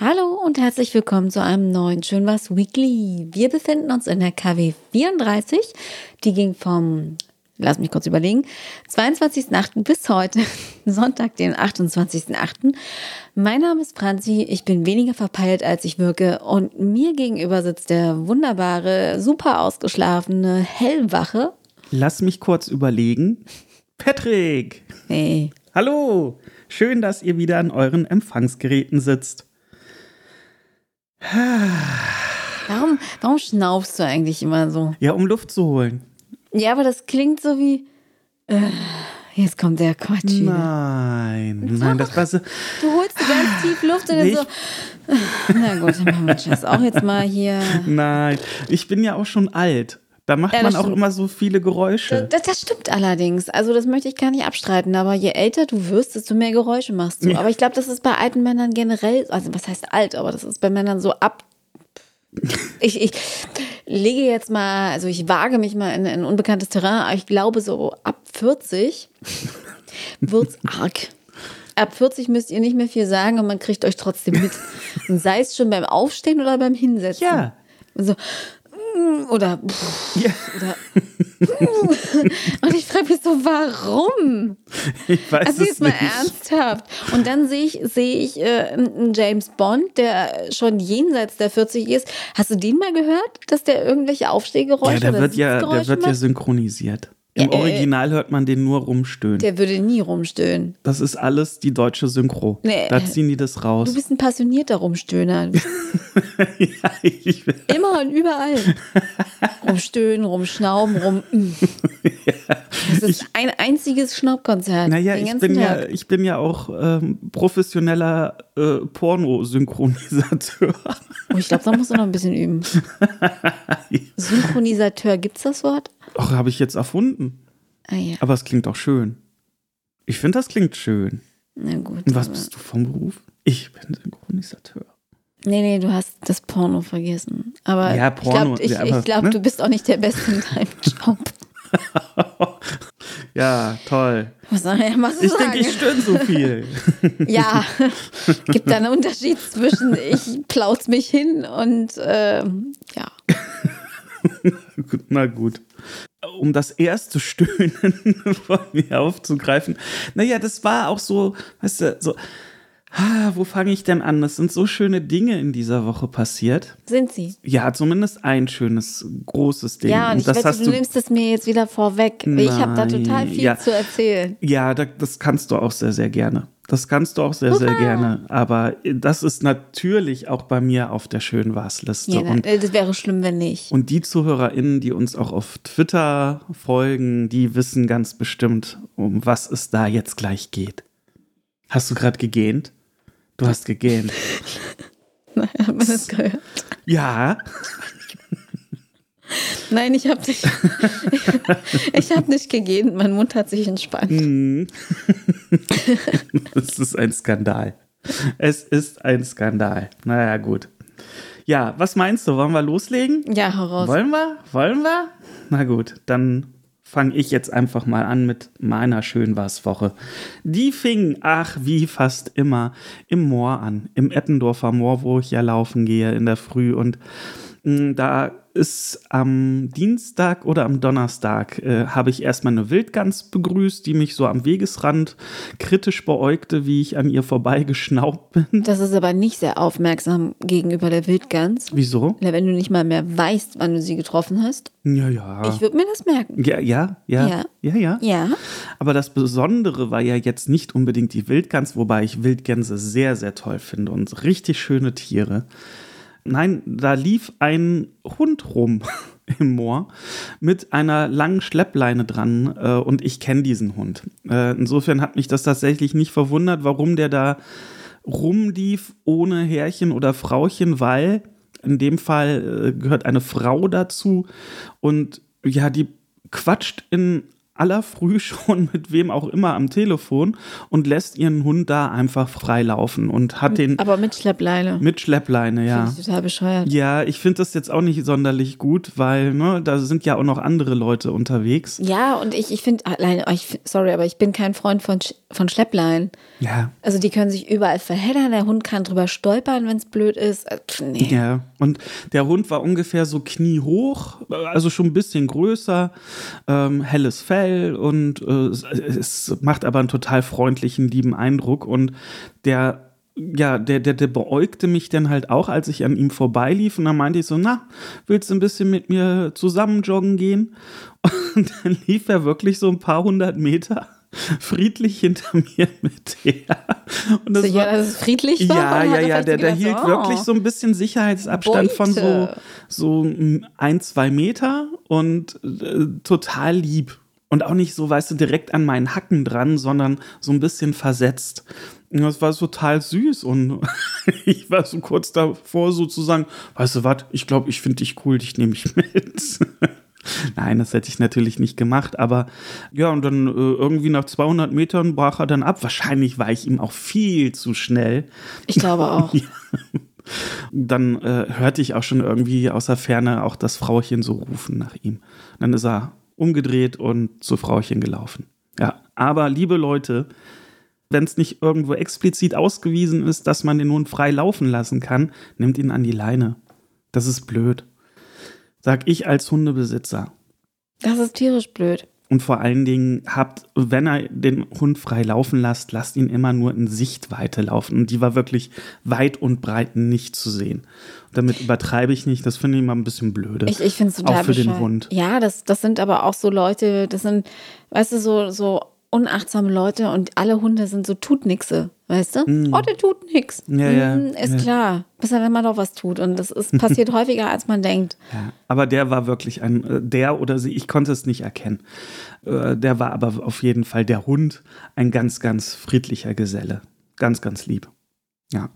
Hallo und herzlich willkommen zu einem neuen Schön was Weekly. Wir befinden uns in der KW 34. Die ging vom, lass mich kurz überlegen, 22.08. bis heute, Sonntag, den 28.08. Mein Name ist Franzi, ich bin weniger verpeilt, als ich wirke und mir gegenüber sitzt der wunderbare, super ausgeschlafene, hellwache. Lass mich kurz überlegen. Patrick! Hey. Hallo! Schön, dass ihr wieder an euren Empfangsgeräten sitzt. Warum, warum schnaufst du eigentlich immer so? Ja, um Luft zu holen. Ja, aber das klingt so wie. Äh, jetzt kommt der Quatsch wieder. Nein, nein, das war so. Du holst ganz tief Luft und dann so. Na gut, dann machen wir das auch jetzt mal hier. Nein, ich bin ja auch schon alt. Da macht Ja, man auch stimmt. immer so viele Geräusche. Das, das stimmt allerdings. Also, das möchte ich gar nicht abstreiten. Aber je älter du wirst, desto mehr Geräusche machst du. Ja. Aber ich glaube, das ist bei alten Männern generell. Also, was heißt alt? Aber das ist bei Männern so ab. Ich, ich lege jetzt mal, also ich wage mich mal in ein unbekanntes Terrain, aber ich glaube, so ab 40 wird's arg. Ab 40 müsst ihr nicht mehr viel sagen und man kriegt euch trotzdem mit. Und sei es schon beim Aufstehen oder beim Hinsetzen. Ja. Und so, oder, pff, Ja, oder. und ich frage mich so, warum? ich weiß Also es jetzt mal nicht. ernsthaft. Und dann sehe ich, sehe ich äh, einen James Bond, der schon jenseits der 40 ist. Hast du den mal gehört, dass der irgendwelche Aufstehgeräusche Ja, der wird ja, der wird ja synchronisiert. Im Ja, äh, Original hört man den nur rumstöhnen. Der würde nie rumstöhnen. Das ist alles die deutsche Synchro. Nee. Da ziehen die das raus. Du bist ein passionierter Rumstöhner. ja, ich, Immer und überall. Rumstöhnen, rumschnauben, rum. mm. Das ist ein einziges Schnaubkonzert. Naja, ich bin ja, Tag. ich bin ja auch ähm, professioneller äh, Pornosynchronisateur. Oh, ich glaube, da musst du noch ein bisschen üben. Synchronisateur, gibt's das Wort? Ach, habe ich jetzt erfunden. Ah ja, Aber es klingt auch schön. Ich finde, das klingt schön. na gut. Und was bist du vom Beruf? Ich bin Synchronisateur. Nee, nee, du hast das Porno vergessen. Aber Ja, Porno, ich glaube, ja, glaub, ne? du bist auch nicht der Beste in deinem Job. Ja, toll. Was soll ich was Ich sagen? denke, ich stöhne so viel. Ja, gibt da einen Unterschied zwischen ich plauz mich hin und ähm, ja. Na gut. Um das erste Stöhnen von mir aufzugreifen. Naja, das war auch so, weißt du, so, ah, wo fange ich denn an? Es sind so schöne Dinge in dieser Woche passiert. Sind sie? Ja, zumindest ein schönes, großes Ding. Ja, und ich das wette, hast du, nimmst es mir jetzt wieder vorweg. Ich habe da Nein, total viel ja. zu erzählen. Ja, da, das kannst du auch sehr, sehr gerne. Das kannst du auch sehr, sehr gerne. Aber das ist natürlich auch bei mir auf der Schönwas-Liste. Ja, und, das wäre schlimm, wenn nicht. und die ZuhörerInnen, die uns auch auf Twitter folgen, die wissen ganz bestimmt, um was es da jetzt gleich geht. Hast du gerade gegähnt? Du hast gegähnt. Hat man das gehört? Ja, Nein, ich habe nicht. ich habe nicht gegeben. Mein Mund hat sich entspannt. Mhm. Es ist ein Skandal. Es ist ein Skandal. Naja, gut. Ja, was meinst du? Wollen wir loslegen? Ja, heraus. Wollen wir? Wollen wir? Na gut, dann fange ich jetzt einfach mal an mit meiner Schönwas-Woche. Die fing, ach, wie fast immer, im Moor an. Im Eppendorfer Moor, wo ich ja laufen gehe in der Früh. Und da ist am Dienstag oder am Donnerstag äh, habe ich erstmal eine Wildgans begrüßt, die mich so am Wegesrand kritisch beäugte, wie ich an ihr vorbeigeschnaubt bin. Das ist aber nicht sehr aufmerksam gegenüber der Wildgans. Wieso? Ja, Wenn du nicht mal mehr weißt, wann du sie getroffen hast. Ja, ja. Ich würde mir das merken. ja, ja, ja, Ja. ja, ja. Ja. Aber das Besondere war ja jetzt nicht unbedingt die Wildgans, wobei ich Wildgänse sehr, sehr toll finde und richtig schöne Tiere. Nein, da lief ein Hund rum im Moor mit einer langen Schleppleine dran äh, und ich kenne diesen Hund. Äh, insofern hat mich das tatsächlich nicht verwundert, warum der da rumlief ohne Herrchen oder Frauchen, weil in dem Fall äh, gehört eine Frau dazu und ja, die quatscht in aller Früh schon mit wem auch immer am Telefon und lässt ihren Hund da einfach frei laufen und hat den. Aber mit Schleppleine. Mit Schleppleine, ja. Finde ich total bescheuert. Ja, ich finde das jetzt auch nicht sonderlich gut, weil ne, da sind ja auch noch andere Leute unterwegs. Ja, und ich, ich finde alleine, ich, sorry, aber ich bin kein Freund von, von Schleppleinen. Ja. Also die können sich überall verheddern, der Hund kann drüber stolpern, wenn es blöd ist. Äh, nee. Ja, und der Hund war ungefähr so kniehoch, also schon ein bisschen größer, ähm, helles Fell und äh, es macht aber einen total freundlichen, lieben Eindruck und der ja, der, der, der beäugte mich dann halt auch, als ich an ihm vorbeilief. Und dann meinte ich so, na, willst du ein bisschen mit mir zusammen joggen gehen? Und dann lief er wirklich so ein paar hundert Meter friedlich hinter mir mit her. Und das Sicher, war, dass es friedlich war? Ja, ja, ja, der, der hielt so, oh, wirklich so ein bisschen Sicherheitsabstand Beute. von so, so ein, zwei Meter und äh, total lieb. Und auch nicht so, weißt du, direkt an meinen Hacken dran, sondern so ein bisschen versetzt. Und das war total süß und ich war so kurz davor sozusagen, weißt du was, ich glaube, ich finde dich cool, dich nehme ich mit. Nein, das hätte ich natürlich nicht gemacht, aber ja, und dann äh, irgendwie nach 200 Metern brach er dann ab. Wahrscheinlich war ich ihm auch viel zu schnell. Ich glaube auch. ja. Dann äh, hörte ich auch schon irgendwie aus der Ferne auch das Frauchen so rufen nach ihm. Dann ist er umgedreht und zu Frauchen gelaufen. Ja, aber liebe Leute, wenn es nicht irgendwo explizit ausgewiesen ist, dass man den Hund frei laufen lassen kann, nimmt ihn an die Leine. Das ist blöd. Sag ich als Hundebesitzer. Das ist tierisch blöd. Und vor allen Dingen habt, wenn er den Hund frei laufen lasst, lasst ihn immer nur in Sichtweite laufen. Und die war wirklich weit und breit nicht zu sehen. Und damit übertreibe ich nicht, das finde ich immer ein bisschen blöde. Ich, ich finde es total Auch für bescheuert. den Hund. Ja, das, das sind aber auch so Leute, das sind, weißt du, so, so unachtsame Leute und alle Hunde sind so Tutnixe, weißt du? Mm. Oh, der tut nix. Ja, ja, mm, ist ja. klar. Bis er dann mal doch was tut. Und das ist passiert häufiger, als man denkt. Aber der war wirklich ein, äh, der oder sie, ich konnte es nicht erkennen. Äh, der war aber auf jeden Fall der Hund, ein ganz, ganz friedlicher Geselle. Ganz, ganz lieb. Ja.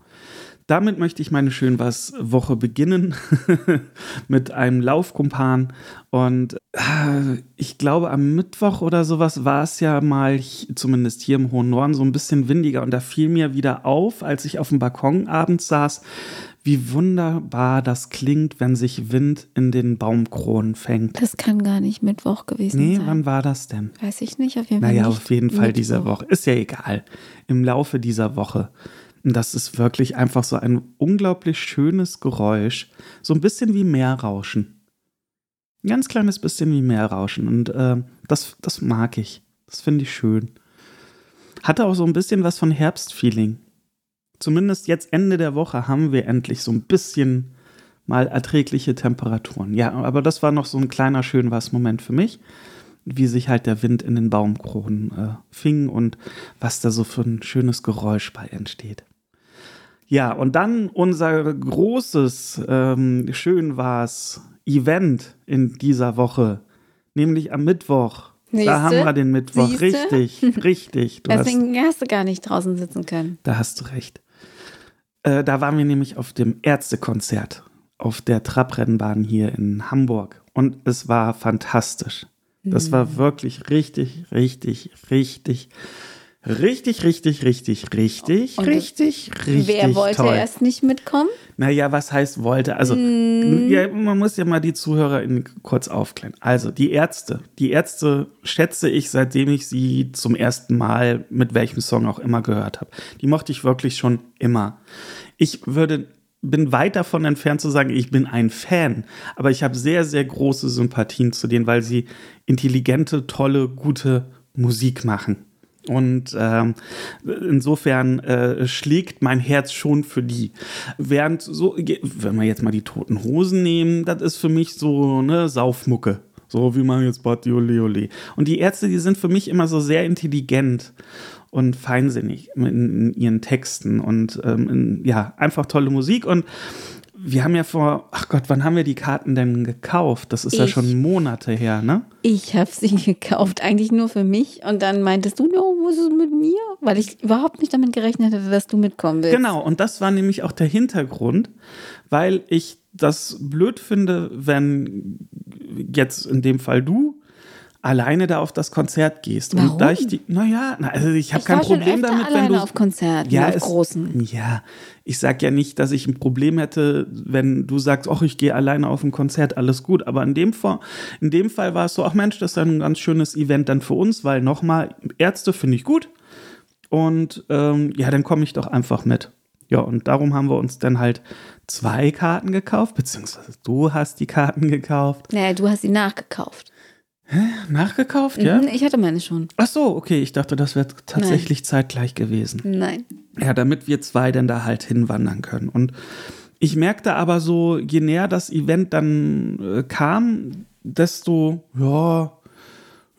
Damit möchte ich meine schön was Woche beginnen mit einem Laufkumpan und äh, ich glaube am Mittwoch oder sowas war es ja mal zumindest hier im hohen Norden so ein bisschen windiger und da fiel mir wieder auf, als ich auf dem Balkon abends saß, wie wunderbar das klingt, wenn sich Wind in den Baumkronen fängt. Das kann gar nicht Mittwoch gewesen nee, sein. Nee, wann war das denn? Weiß ich nicht, auf jeden Fall. Naja, auf jeden Fall Mittwoch. diese Woche. Ist ja egal. Im Laufe dieser Woche. Das ist wirklich einfach so ein unglaublich schönes Geräusch. So ein bisschen wie Meerrauschen. Ein ganz kleines bisschen wie Meerrauschen. Und äh, das, das mag ich. Das finde ich schön. Hatte auch so ein bisschen was von Herbstfeeling. Zumindest jetzt Ende der Woche haben wir endlich so ein bisschen mal erträgliche Temperaturen. Ja, aber das war noch so ein kleiner schön was Moment für mich, wie sich halt der Wind in den Baumkronen äh, fing und was da so für ein schönes Geräusch bei entsteht. Ja, und dann unser großes, ähm, schön war's, Event in dieser Woche, nämlich am Mittwoch. Siehste? Da haben wir den Mittwoch. Siehste? Richtig, richtig. Du Deswegen hast, hast, du gar nicht draußen sitzen können. Da hast du recht. Äh, da waren wir nämlich auf dem Ärztekonzert auf der Trabrennbahn hier in Hamburg. Und es war fantastisch. Das war hm. wirklich richtig, richtig, richtig Richtig, richtig, richtig, richtig, Und richtig, richtig. Wer wollte toll. erst nicht mitkommen? Naja, was heißt wollte? Also, mm. ja, man muss ja mal die Zuhörer kurz aufklären. Also, die Ärzte. Die Ärzte schätze ich, seitdem ich sie zum ersten Mal mit welchem Song auch immer gehört habe. Die mochte ich wirklich schon immer. Ich würde bin weit davon entfernt zu sagen, ich bin ein Fan, aber ich habe sehr, sehr große Sympathien zu denen, weil sie intelligente, tolle, gute Musik machen. Und ähm, insofern äh, schlägt mein Herz schon für die. Während so, wenn wir jetzt mal die toten Hosen nehmen, das ist für mich so eine Saufmucke. So wie man jetzt Bad Ole Ole. Und die Ärzte, die sind für mich immer so sehr intelligent und feinsinnig in, in ihren Texten und ähm, in, ja, einfach tolle Musik. Und wir haben ja vor, ach Gott, wann haben wir die Karten denn gekauft? Das ist ich, ja schon Monate her, ne? Ich habe sie gekauft, eigentlich nur für mich. Und dann meintest du, no, was ist mit mir? Weil ich überhaupt nicht damit gerechnet hätte, dass du mitkommen willst. Genau, und das war nämlich auch der Hintergrund, weil ich das blöd finde, wenn jetzt in dem Fall du alleine da auf das Konzert gehst. Warum? Und da ich die, naja, na, also ich habe kein Problem damit, wenn alleine du. auf Konzerten, ja, auf es, großen. Ja, ich sag ja nicht, dass ich ein Problem hätte, wenn du sagst, ach, ich gehe alleine auf ein Konzert, alles gut. Aber in dem, Fall, in dem Fall war es so, ach Mensch, das ist ein ganz schönes Event dann für uns, weil nochmal, Ärzte finde ich gut. Und ähm, ja, dann komme ich doch einfach mit. Ja, und darum haben wir uns dann halt zwei Karten gekauft, beziehungsweise du hast die Karten gekauft. Naja, du hast sie nachgekauft. Nachgekauft, ja? Mhm, Ich hatte meine schon. Ach so, okay, ich dachte, das wäre tatsächlich zeitgleich gewesen. Nein. Ja, damit wir zwei dann da halt hinwandern können. Und ich merkte aber so, je näher das Event dann äh, kam, desto, ja,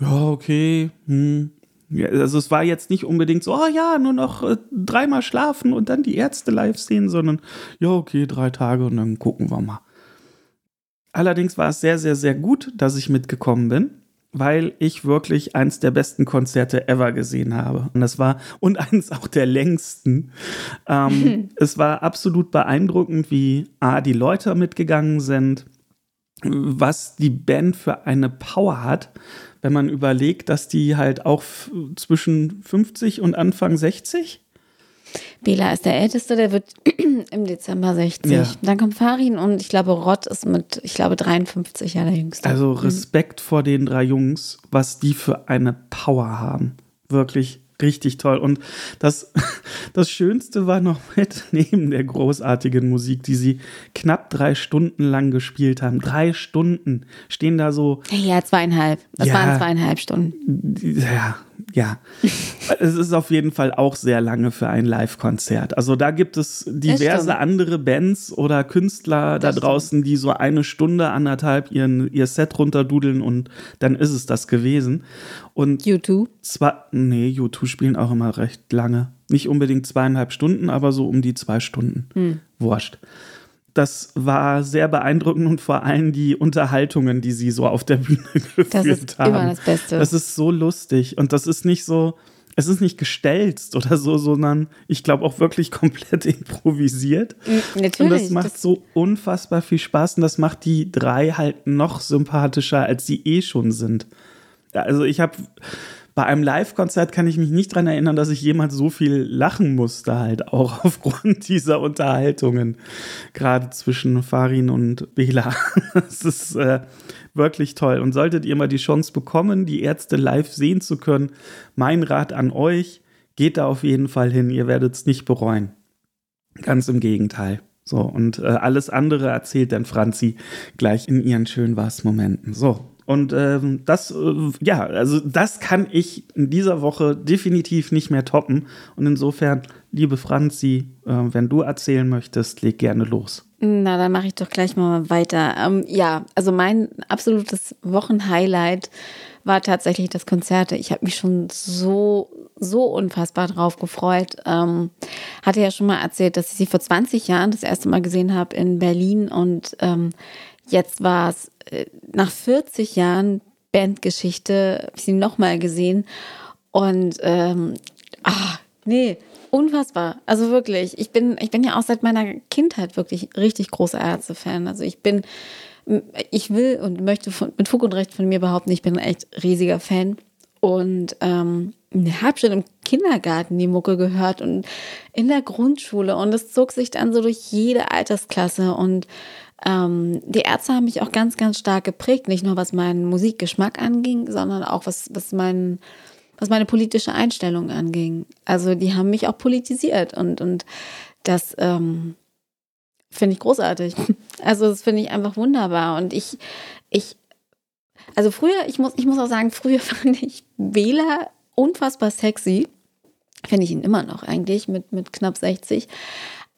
ja, okay, hm. Ja, also es war jetzt nicht unbedingt so, oh ja, nur noch äh, dreimal schlafen und dann die Ärzte live sehen, sondern ja, okay, drei Tage und dann gucken wir mal. Allerdings war es sehr, sehr, sehr gut, dass ich mitgekommen bin, weil ich wirklich eins der besten Konzerte ever gesehen habe. Und das war, und eins auch der längsten. Ähm, es war absolut beeindruckend, wie A, die Leute mitgegangen sind, was die Band für eine Power hat, wenn man überlegt, dass die halt auch zwischen 50 und Anfang 60 Bela ist der Älteste, der wird im Dezember 60. Ja. Dann kommt Farin und ich glaube, Rott ist mit, ich glaube, 53 Jahre der Jüngste. Also Respekt vor den drei Jungs, was die für eine Power haben. Wirklich richtig toll. Und das, das Schönste war noch mit, neben der großartigen Musik, die sie knapp drei Stunden lang gespielt haben. Drei Stunden stehen da so ja, zweieinhalb. Das Ja. waren zweieinhalb Stunden. ja, ja. es ist auf jeden Fall auch sehr lange für ein Live-Konzert. Also da gibt es diverse stimmt. andere Bands oder Künstler da Das stimmt. draußen, die so eine Stunde, anderthalb ihren, ihr Set runterdudeln und dann ist es das gewesen. Und U2. zwar, nee, U2 spielen auch immer recht lange. Nicht unbedingt zweieinhalb Stunden, aber so um die zwei Stunden. Hm. Wurscht. Das war sehr beeindruckend und vor allem die Unterhaltungen, die sie so auf der Bühne geführt Das ist haben. immer das Beste. Das ist so lustig und das ist nicht so, es ist nicht gestelzt oder so, sondern ich glaube auch wirklich komplett improvisiert. Natürlich. Und das macht das- so unfassbar viel Spaß und das macht die drei halt noch sympathischer, als sie eh schon sind. Also ich habe bei einem Live-Konzert kann ich mich nicht dran erinnern, dass ich jemals so viel lachen musste, halt auch aufgrund dieser Unterhaltungen. Gerade zwischen Farin und Bela. Das ist äh, wirklich toll. Und solltet ihr mal die Chance bekommen, die Ärzte live sehen zu können, mein Rat an euch, geht da auf jeden Fall hin. Ihr werdet es nicht bereuen. Ganz im Gegenteil. So, und äh, alles andere erzählt dann Franzi gleich in ihren schön was Momenten. So. Und ähm, das, äh, ja, also das kann ich in dieser Woche definitiv nicht mehr toppen. Und insofern, liebe Franzi, äh, wenn du erzählen möchtest, leg gerne los. Na, dann mache ich doch gleich mal weiter. Ähm, ja, also mein absolutes Wochenhighlight war tatsächlich das Konzert. Ich habe mich schon so, so unfassbar drauf gefreut. Ähm, hatte ja schon mal erzählt, dass ich sie vor 20 Jahren das erste Mal gesehen habe in Berlin und ähm, jetzt war es äh, nach 40 Jahren Bandgeschichte, habe ich sie nochmal gesehen und ähm, ah, nee, unfassbar. Also wirklich, ich bin, ich bin ja auch seit meiner Kindheit wirklich richtig großer Ärzte-Fan. Also ich bin, ich will und möchte von, mit Fug und Recht von mir behaupten, ich bin ein echt riesiger Fan. Und ähm, habe schon im Kindergarten die Mucke gehört und in der Grundschule. Und es zog sich dann so durch jede Altersklasse. Und ähm, die Ärzte haben mich auch ganz, ganz stark geprägt. Nicht nur was meinen Musikgeschmack anging, sondern auch was, was meinen was meine politische Einstellung anging. Also die haben mich auch politisiert und, und das ähm, finde ich großartig. Also das finde ich einfach wunderbar. Und ich, ich, also früher, ich muss, ich muss auch sagen, früher fand ich Wähler unfassbar sexy. Finde ich ihn immer noch eigentlich mit, mit knapp 60.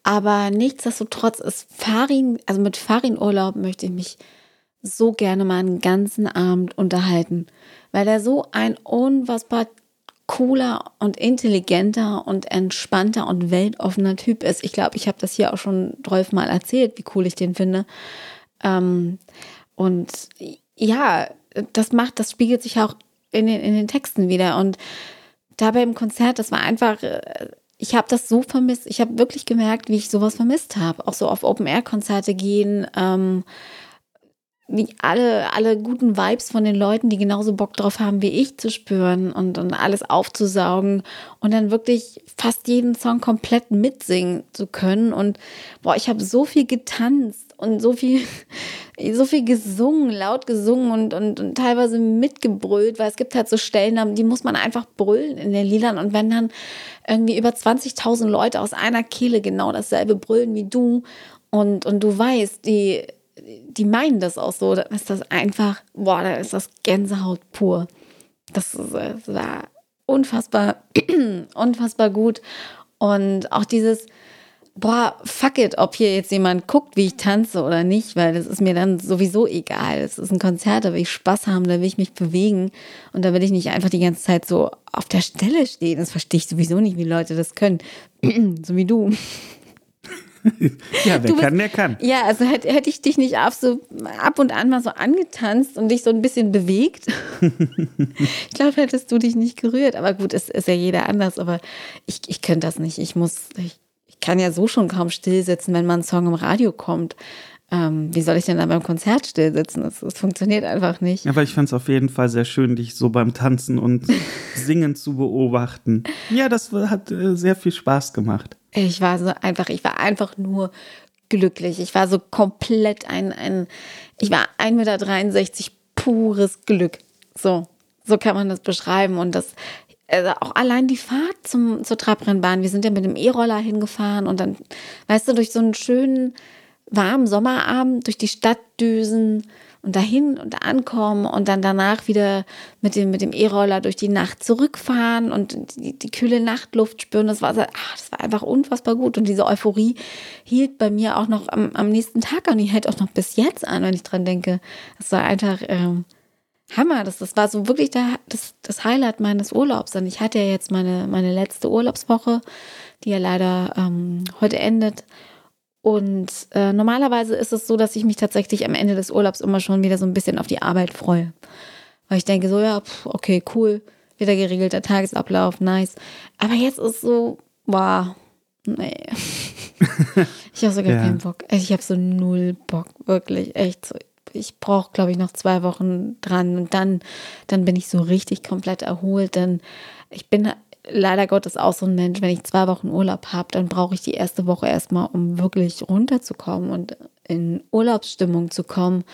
Aber nichtsdestotrotz ist Farin, also mit Farin Urlaub möchte ich mich so gerne mal einen ganzen Abend unterhalten, weil er so ein unfassbar cooler und intelligenter und entspannter und weltoffener Typ ist. Ich glaube, ich habe das hier auch schon 12 Mal erzählt, wie cool ich den finde. Ähm, und ja, das macht, das spiegelt sich auch in den, in den Texten wieder. Und dabei im Konzert, das war einfach, äh, ich habe das so vermisst. Ich habe wirklich gemerkt, wie ich sowas vermisst habe. Auch so auf Open-Air-Konzerte gehen. Ähm, die alle, alle guten Vibes von den Leuten, die genauso Bock drauf haben wie ich, zu spüren und, und alles aufzusaugen und dann wirklich fast jeden Song komplett mitsingen zu können. Und boah, ich habe so viel getanzt und so viel, so viel gesungen, laut gesungen und, und, und teilweise mitgebrüllt, weil es gibt halt so Stellen, die muss man einfach brüllen in den Liedern. Und wenn dann irgendwie über 20.000 Leute aus einer Kehle genau dasselbe brüllen wie du und, und du weißt, die die meinen das auch so, dann ist das einfach, boah, dann ist das Gänsehaut pur. Das, das war unfassbar, unfassbar gut. Und auch dieses, boah, fuck it, ob hier jetzt jemand guckt, wie ich tanze oder nicht, weil das ist mir dann sowieso egal. Es ist ein Konzert, da will ich Spaß haben, da will ich mich bewegen und da will ich nicht einfach die ganze Zeit so auf der Stelle stehen. Das verstehe ich sowieso nicht, wie Leute das können. so wie du ja, wer bist, kann, der kann. Ja, also hätte, hätte ich dich nicht ab, so, ab und an mal so angetanzt und dich so ein bisschen bewegt, ich glaube, hättest du dich nicht gerührt. Aber gut, es ist ja jeder anders, aber ich, ich könnte das nicht. Ich muss, ich, ich kann ja so schon kaum still sitzen, wenn mal ein Song im Radio kommt. Ähm, wie soll ich denn dann beim Konzert still sitzen? Das, das funktioniert einfach nicht. Aber ich fand es auf jeden Fall sehr schön, dich so beim Tanzen und Singen zu beobachten. Ja, das hat äh, sehr viel Spaß gemacht. Ich war so einfach, ich war einfach nur glücklich. Ich war so komplett ein, ein ich war 1,63 Meter pures Glück. So, so kann man das beschreiben. Und das, also auch allein die Fahrt zum, zur Trabrennbahn. Wir sind ja mit dem E-Roller hingefahren und dann, weißt du, durch so einen schönen, warmen Sommerabend, durch die Stadt düsen und dahin und ankommen und dann danach wieder mit dem mit dem E-Roller durch die Nacht zurückfahren und die, die, kühle Nachtluft spüren. Das war, ach, das war einfach unfassbar gut und diese Euphorie hielt bei mir auch noch am, am nächsten Tag an. Die hält auch noch bis jetzt an, wenn ich dran denke. Das war einfach ähm, Hammer. Das, das war so wirklich der, das, das Highlight meines Urlaubs. Und ich hatte ja jetzt meine, meine letzte Urlaubswoche, die ja leider ähm, heute endet. Und äh, normalerweise ist es so, dass ich mich tatsächlich am Ende des Urlaubs immer schon wieder so ein bisschen auf die Arbeit freue. Weil ich denke so, ja, pff, okay, cool, wieder geregelter Tagesablauf, nice. Aber jetzt ist so, wow, nee. ich habe sogar ja. keinen Bock. Ich habe so null Bock, wirklich, echt. Ich brauche, glaube ich, noch zwei Wochen dran und dann, dann bin ich so richtig komplett erholt. Denn ich bin leider Gottes auch so ein Mensch, wenn ich zwei Wochen Urlaub habe, dann brauche ich die erste Woche erstmal, um wirklich runterzukommen und in Urlaubsstimmung zu kommen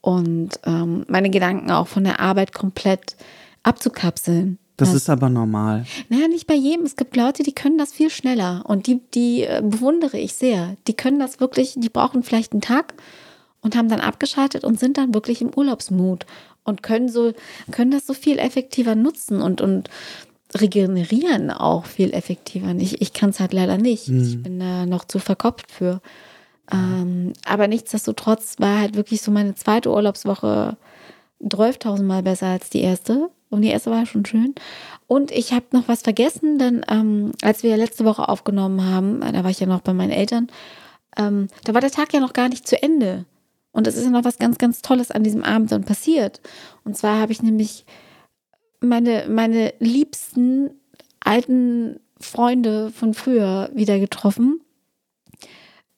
und ähm, meine Gedanken auch von der Arbeit komplett abzukapseln. Das, das ist aber normal. Naja, nicht bei jedem. Es gibt Leute, die können das viel schneller und die, die äh, bewundere ich sehr. Die können das wirklich, die brauchen vielleicht einen Tag und haben dann abgeschaltet und sind dann wirklich im Urlaubsmut und können so, können das so viel effektiver nutzen und, und regenerieren auch viel effektiver. Ich, ich kann es halt leider nicht. Mhm. Ich bin da noch zu verkopft für. Ähm, aber nichtsdestotrotz war halt wirklich so meine zweite Urlaubswoche 12.000 Mal besser als die erste. Und die erste war schon schön. Und ich habe noch was vergessen, denn ähm, als wir letzte Woche aufgenommen haben, äh, da war ich ja noch bei meinen Eltern, ähm, da war der Tag ja noch gar nicht zu Ende. Und es ist ja noch was ganz, ganz Tolles an diesem Abend dann passiert. Und zwar habe ich nämlich meine, meine liebsten alten Freunde von früher wieder getroffen.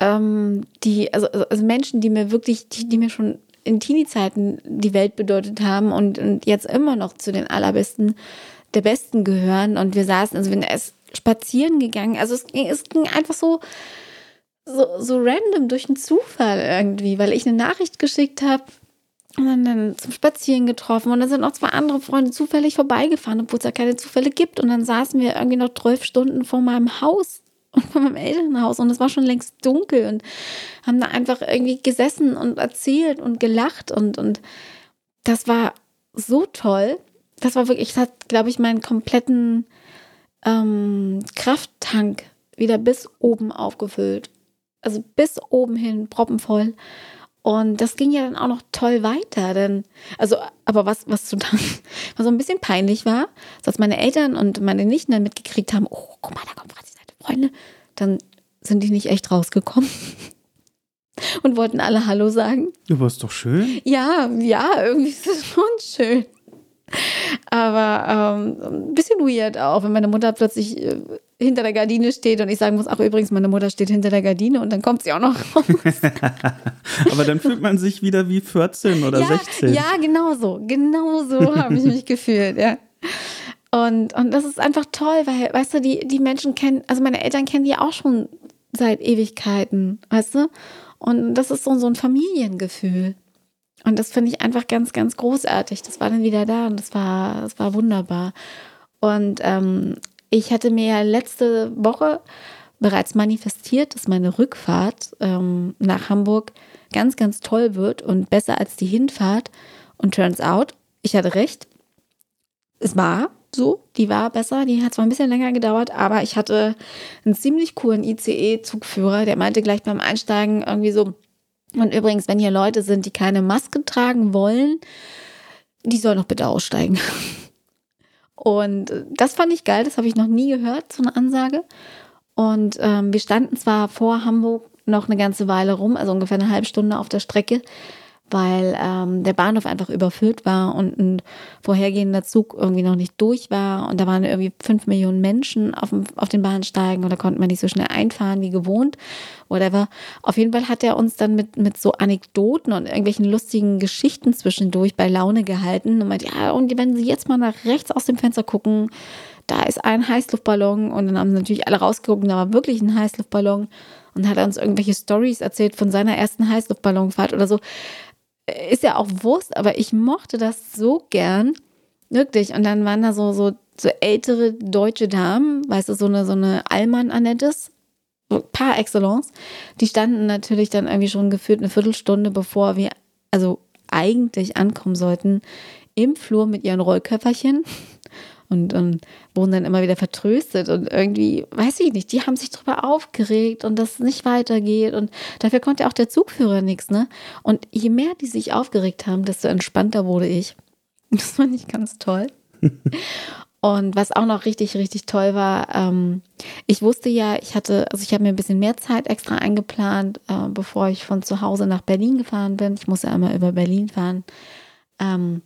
Ähm, die, also, also, also Menschen, die mir wirklich, die, die mir schon in Teenie-Zeiten die Welt bedeutet haben und, und jetzt immer noch zu den allerbesten, der Besten gehören. Und wir saßen, also wir sind spazieren gegangen. Also es ging, es ging einfach so, so, so random durch einen Zufall irgendwie, weil ich eine Nachricht geschickt habe und dann, dann zum Spazieren getroffen. Und dann sind noch zwei andere Freunde zufällig vorbeigefahren, obwohl es ja keine Zufälle gibt. Und dann saßen wir irgendwie noch zwölf Stunden vor meinem Haus und vor meinem Elternhaus. Und es war schon längst dunkel und haben da einfach irgendwie gesessen und erzählt und gelacht. Und, und das war so toll. Das war wirklich, das hat, glaube ich, meinen kompletten ähm, Krafttank wieder bis oben aufgefüllt. Also bis oben hin, proppenvoll. Und das ging ja dann auch noch toll weiter, denn, also, aber was, was total, was so ein bisschen peinlich war, dass meine Eltern und meine Nichten dann mitgekriegt haben, oh, guck mal, da kommt Franzi seine Freunde, dann sind die nicht echt rausgekommen und wollten alle Hallo sagen. Du warst doch schön. Ja, ja, irgendwie ist es schon schön. Aber ähm, ein bisschen weird auch, wenn meine Mutter plötzlich äh, hinter der Gardine steht und ich sagen muss, ach übrigens, meine Mutter steht hinter der Gardine und dann kommt sie auch noch raus. Aber dann fühlt man sich wieder wie 14 oder ja, 16. Ja, genau so. Genau so habe ich mich gefühlt, ja. Und, und das ist einfach toll, weil, weißt du, die, die Menschen kennen, also meine Eltern kennen die auch schon seit Ewigkeiten, weißt du? Und das ist so, so ein Familiengefühl. Und das finde ich einfach ganz, ganz großartig. Das war dann wieder da und das war, das war wunderbar. Und ähm, ich hatte mir ja letzte Woche bereits manifestiert, dass meine Rückfahrt ähm, nach Hamburg ganz, ganz toll wird und besser als die Hinfahrt. Und turns out, ich hatte recht. Es war so, die war besser. Die hat zwar ein bisschen länger gedauert, aber ich hatte einen ziemlich coolen ICE-Zugführer, der meinte gleich beim Einsteigen irgendwie so, und übrigens, wenn hier Leute sind, die keine Maske tragen wollen, die sollen doch bitte aussteigen. Und das fand ich geil, das habe ich noch nie gehört, so eine Ansage. Und ähm, wir standen zwar vor Hamburg noch eine ganze Weile rum, also ungefähr eine halbe Stunde auf der Strecke, weil ähm, der Bahnhof einfach überfüllt war und ein vorhergehender Zug irgendwie noch nicht durch war. Und da waren irgendwie fünf Millionen Menschen auf, dem, auf den Bahnsteigen und da konnte man nicht so schnell einfahren wie gewohnt. Whatever. Auf jeden Fall hat er uns dann mit, mit so Anekdoten und irgendwelchen lustigen Geschichten zwischendurch bei Laune gehalten und meinte, ja, und wenn Sie jetzt mal nach rechts aus dem Fenster gucken, da ist ein Heißluftballon und dann haben sie natürlich alle rausgeguckt und da war wirklich ein Heißluftballon und hat uns irgendwelche Stories erzählt von seiner ersten Heißluftballonfahrt oder so ist ja auch Wurst, aber ich mochte das so gern. Wirklich. Und dann waren da so, so, so ältere deutsche Damen, weißt du, so eine, so eine Allmann-Annettes, par excellence. Die standen natürlich dann irgendwie schon gefühlt eine Viertelstunde, bevor wir, also eigentlich ankommen sollten, im Flur mit ihren Rollköfferchen und, und wurden dann immer wieder vertröstet und irgendwie, weiß ich nicht, die haben sich darüber aufgeregt und dass es nicht weitergeht und dafür konnte auch der Zugführer nichts, ne? Und je mehr die sich aufgeregt haben, desto entspannter wurde ich. Das fand ich ganz toll. Und was auch noch richtig, richtig toll war, ähm, ich wusste ja, ich hatte, also ich habe mir ein bisschen mehr Zeit extra eingeplant, äh, bevor ich von zu Hause nach Berlin gefahren bin. Ich muss ja einmal über Berlin fahren. Ähm,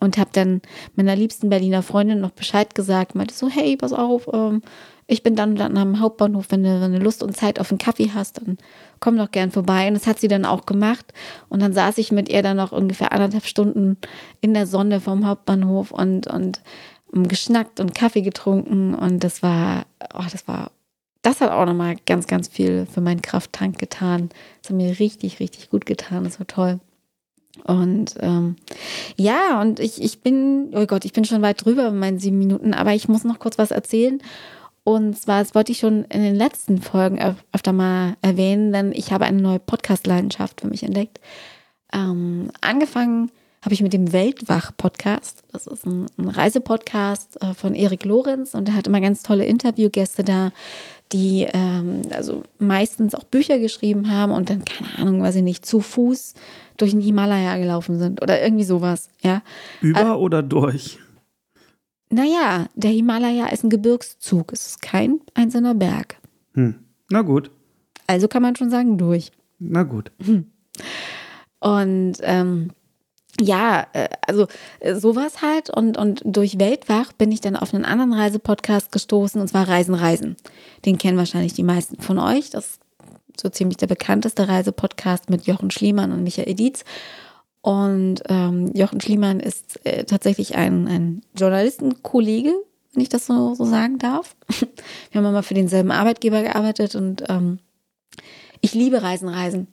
und habe dann meiner liebsten Berliner Freundin noch Bescheid gesagt, meinte so, hey, pass auf, ähm, ich bin dann, dann am Hauptbahnhof, wenn du, wenn du Lust und Zeit auf einen Kaffee hast, dann komm doch gern vorbei. Und das hat sie dann auch gemacht. Und dann saß ich mit ihr dann noch ungefähr anderthalb Stunden in der Sonne vom Hauptbahnhof und, und um, geschnackt und Kaffee getrunken. Und das war, oh, das war, das hat auch nochmal ganz, ganz viel für meinen Krafttank getan. Das hat mir richtig, richtig gut getan. Das war toll. Und ähm, ja, und ich, ich bin, oh Gott, ich bin schon weit drüber in meinen sieben Minuten, aber ich muss noch kurz was erzählen. Und zwar, das wollte ich schon in den letzten Folgen öf öfter mal erwähnen, denn ich habe eine neue Podcast-Leidenschaft für mich entdeckt. Ähm, angefangen habe ich mit dem Weltwach-Podcast. Das ist ein, ein Reisepodcast äh, von Erik Lorenz und er hat immer ganz tolle Interviewgäste da, die ähm, also meistens auch Bücher geschrieben haben und dann, keine Ahnung, weiß ich nicht, zu Fuß durch den Himalaya gelaufen sind oder irgendwie sowas, ja. Über also, oder durch? Naja, der Himalaya ist ein Gebirgszug, es ist kein einzelner Berg. Hm. Na gut. Also kann man schon sagen, durch. Na gut. Hm. Und ähm, ja, äh, also äh, sowas halt. Und, und durch Weltwach bin ich dann auf einen anderen Reisepodcast gestoßen, und zwar Reisen, Reisen. Den kennen wahrscheinlich die meisten von euch. Das so ziemlich der bekannteste Reisepodcast mit Jochen Schliemann und Michael Dietz. Und ähm, Jochen Schliemann ist äh, tatsächlich ein, ein Journalistenkollege, wenn ich das so, so sagen darf. Wir haben mal für denselben Arbeitgeber gearbeitet und ähm, ich liebe Reisen, Reisen.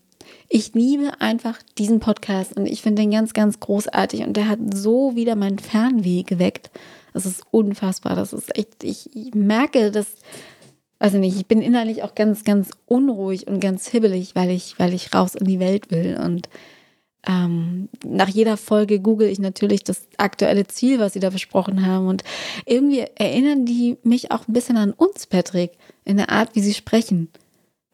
Ich liebe einfach diesen Podcast und ich finde den ganz, ganz großartig und der hat so wieder meinen Fernweh geweckt. Das ist unfassbar. Das ist echt, ich merke, dass also nicht, ich bin innerlich auch ganz, ganz unruhig und ganz hibbelig, weil ich, weil ich raus in die Welt will. Und ähm, nach jeder Folge google ich natürlich das aktuelle Ziel, was sie da versprochen haben. Und irgendwie erinnern die mich auch ein bisschen an uns, Patrick, in der Art, wie sie sprechen.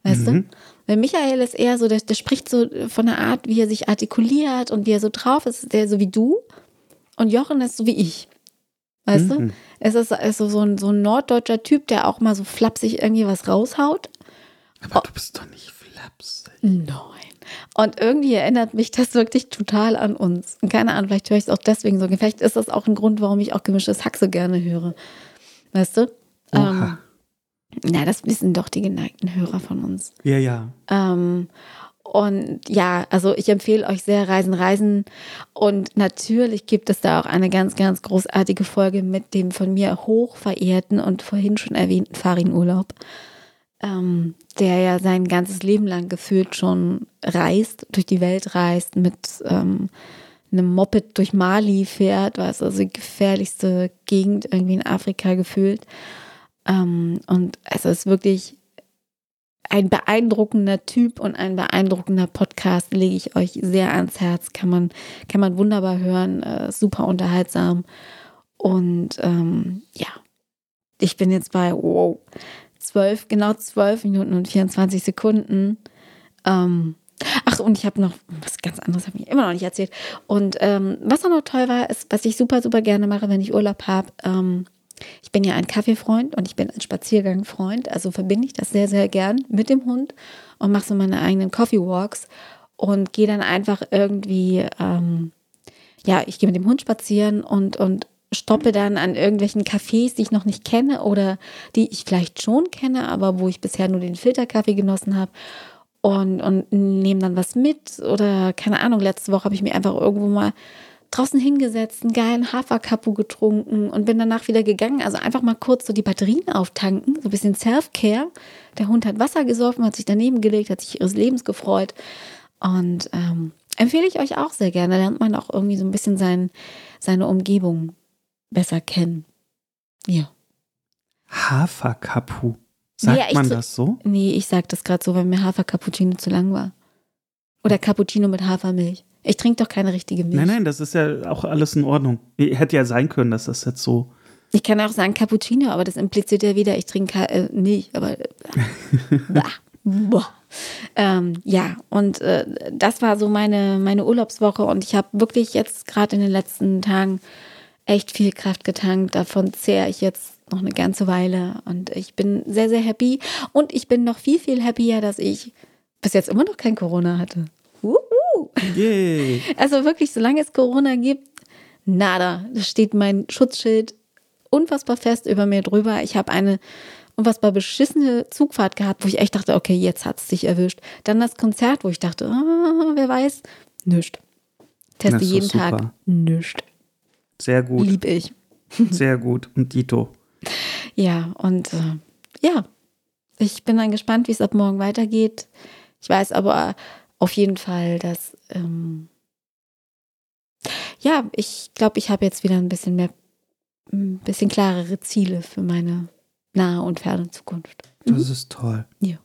Weißt mhm. du? Weil Michael ist eher so, der, der spricht so von der Art, wie er sich artikuliert und wie er so drauf ist, der so wie du. Und Jochen ist so wie ich. Weißt mhm. du? Es ist, ist so, so, ein, so ein norddeutscher Typ, der auch mal so flapsig irgendwie was raushaut. Aber oh. du bist doch nicht flapsig. Nein. Und irgendwie erinnert mich das wirklich total an uns. Und keine Ahnung, vielleicht höre ich es auch deswegen so. Vielleicht ist das auch ein Grund, warum ich auch gemischtes Hack so gerne höre. Weißt du? Ähm, na, das wissen doch die geneigten Hörer von uns. Ja, ja. Ähm, und ja, also ich empfehle euch sehr Reisen, Reisen. Und natürlich gibt es da auch eine ganz, ganz großartige Folge mit dem von mir hoch verehrten und vorhin schon erwähnten Farin Urlaub, ähm, der ja sein ganzes Leben lang gefühlt schon reist, durch die Welt reist, mit ähm, einem Moped durch Mali fährt, was also die gefährlichste Gegend irgendwie in Afrika gefühlt. Ähm, und es ist wirklich ein beeindruckender Typ und ein beeindruckender Podcast lege ich euch sehr ans Herz. Kann man, kann man wunderbar hören, äh, super unterhaltsam. Und ähm, ja, ich bin jetzt bei wow, 12, genau 12 Minuten und 24 Sekunden. Ähm, ach, und ich habe noch was ganz anderes, habe ich immer noch nicht erzählt. Und ähm, was auch noch toll war, ist, was ich super, super gerne mache, wenn ich Urlaub habe. Ähm, ich bin ja ein Kaffeefreund und ich bin ein Spaziergangfreund, also verbinde ich das sehr, sehr gern mit dem Hund und mache so meine eigenen Coffee Walks und gehe dann einfach irgendwie, ähm, ja, ich gehe mit dem Hund spazieren und, und stoppe dann an irgendwelchen Cafés, die ich noch nicht kenne oder die ich vielleicht schon kenne, aber wo ich bisher nur den Filterkaffee genossen habe und, und nehme dann was mit oder keine Ahnung, letzte Woche habe ich mir einfach irgendwo mal draußen hingesetzt, einen geilen Haferkapu getrunken und bin danach wieder gegangen. Also einfach mal kurz so die Batterien auftanken, so ein bisschen Self-Care. Der Hund hat Wasser gesoffen, hat sich daneben gelegt, hat sich ihres Lebens gefreut. Und ähm, empfehle ich euch auch sehr gerne. Da lernt man auch irgendwie so ein bisschen sein, seine Umgebung besser kennen. Ja. Haferkapu. Sagt ich man das so? Nee, ich sag das gerade so, weil mir Hafercappuccino zu lang war. Oder Cappuccino mit Hafermilch. Ich trinke doch keine richtige Milch. Nein, nein, das ist ja auch alles in Ordnung. Hätte ja sein können, dass das jetzt so. Ich kann auch sagen Cappuccino, aber das impliziert ja wieder, ich trinke äh, Milch, aber boah. ähm, ja, und äh, das war so meine, meine Urlaubswoche und ich habe wirklich jetzt gerade in den letzten Tagen echt viel Kraft getankt. Davon zehre ich jetzt noch eine ganze Weile und ich bin sehr, sehr happy und ich bin noch viel, viel happier, dass ich bis jetzt immer noch kein Corona hatte. Yay. Also wirklich, solange es Corona gibt, nada. Da steht mein Schutzschild unfassbar fest über mir drüber. Ich habe eine unfassbar beschissene Zugfahrt gehabt, wo ich echt dachte, okay, jetzt hat es dich erwischt. Dann das Konzert, wo ich dachte, ah, wer weiß, nischt. Teste jeden Tag, super. nischt. Sehr gut. Lieb ich. Sehr gut. Und Dito. Ja, und äh, ja, ich bin dann gespannt, wie es ab morgen weitergeht. Ich weiß aber auf jeden Fall, dass, ähm, ja, ich glaube, ich habe jetzt wieder ein bisschen mehr, ein bisschen klarere Ziele für meine nahe und ferne Zukunft. Das ist toll. Ja.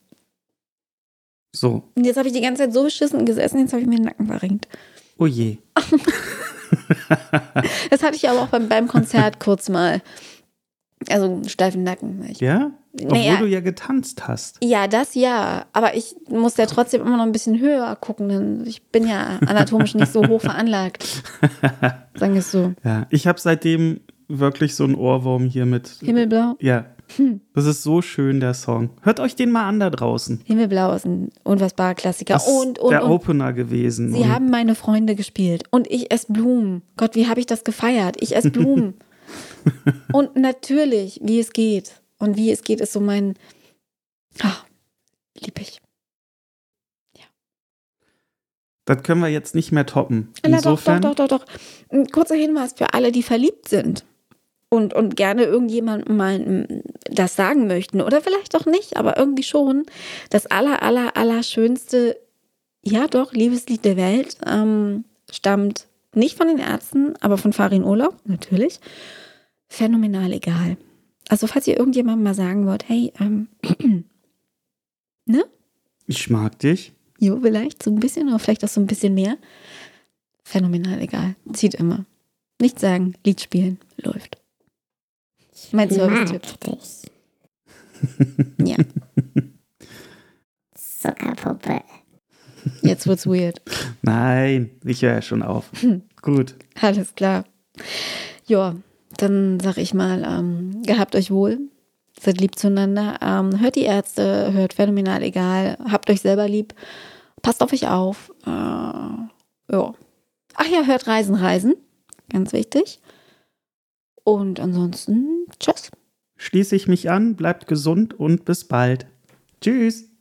So. Und jetzt habe ich die ganze Zeit so beschissen gesessen, jetzt habe ich mir den Nacken verrenkt. Oh je. Das hatte ich aber auch beim, beim Konzert kurz mal. Also einen steifen Nacken. Ich Ja? Obwohl Naja. du ja getanzt hast. Ja, das ja. Aber ich muss ja trotzdem immer noch ein bisschen höher gucken, denn ich bin ja anatomisch nicht so hoch veranlagt. Sagen wir es so. Ja. Ich habe seitdem wirklich so einen Ohrwurm hier mit. Himmelblau? Ja. Das ist so schön, der Song. Hört euch den mal an da draußen. Himmelblau ist ein unfassbarer Klassiker. Das und, und, der und. Opener gewesen. Sie und haben meine Freunde gespielt. Und ich esse Blumen. Gott, wie habe ich das gefeiert? Ich esse Blumen. und natürlich, wie es geht. Und wie es geht, ist so mein. Ah, lieb ich. das können wir jetzt nicht mehr toppen. Na doch, doch, doch, doch, doch. Ein kurzer Hinweis für alle, die verliebt sind und, und gerne irgendjemandem mal mm, das sagen möchten oder vielleicht auch nicht, aber irgendwie schon. Das aller, aller, aller schönste, ja doch, Liebeslied der Welt ähm, stammt nicht von den Ärzten, aber von Farin Urlaub, natürlich. Phänomenal egal. Also falls ihr irgendjemandem mal sagen wollt, hey, ähm, ne? Ich mag dich. Jo, vielleicht so ein bisschen oder vielleicht auch so ein bisschen mehr. Phänomenal egal. Zieht immer. Nichts sagen, Lied spielen, läuft. Mein Service-Tipp. dich. Ja, Zuckerpuppe. jetzt wird's weird. Nein, ich höre ja schon auf. Hm. Gut. Alles klar. Ja, dann sag ich mal, ähm, gehabt euch wohl. Seid lieb zueinander. Ähm, hört die Ärzte, hört phänomenal egal. Habt euch selber lieb. passt auf euch auf. Äh, ja. Ach ja, hört Reisen, Reisen. Ganz wichtig. Und ansonsten, tschüss. Schließe ich mich an, bleibt gesund und bis bald. Tschüss.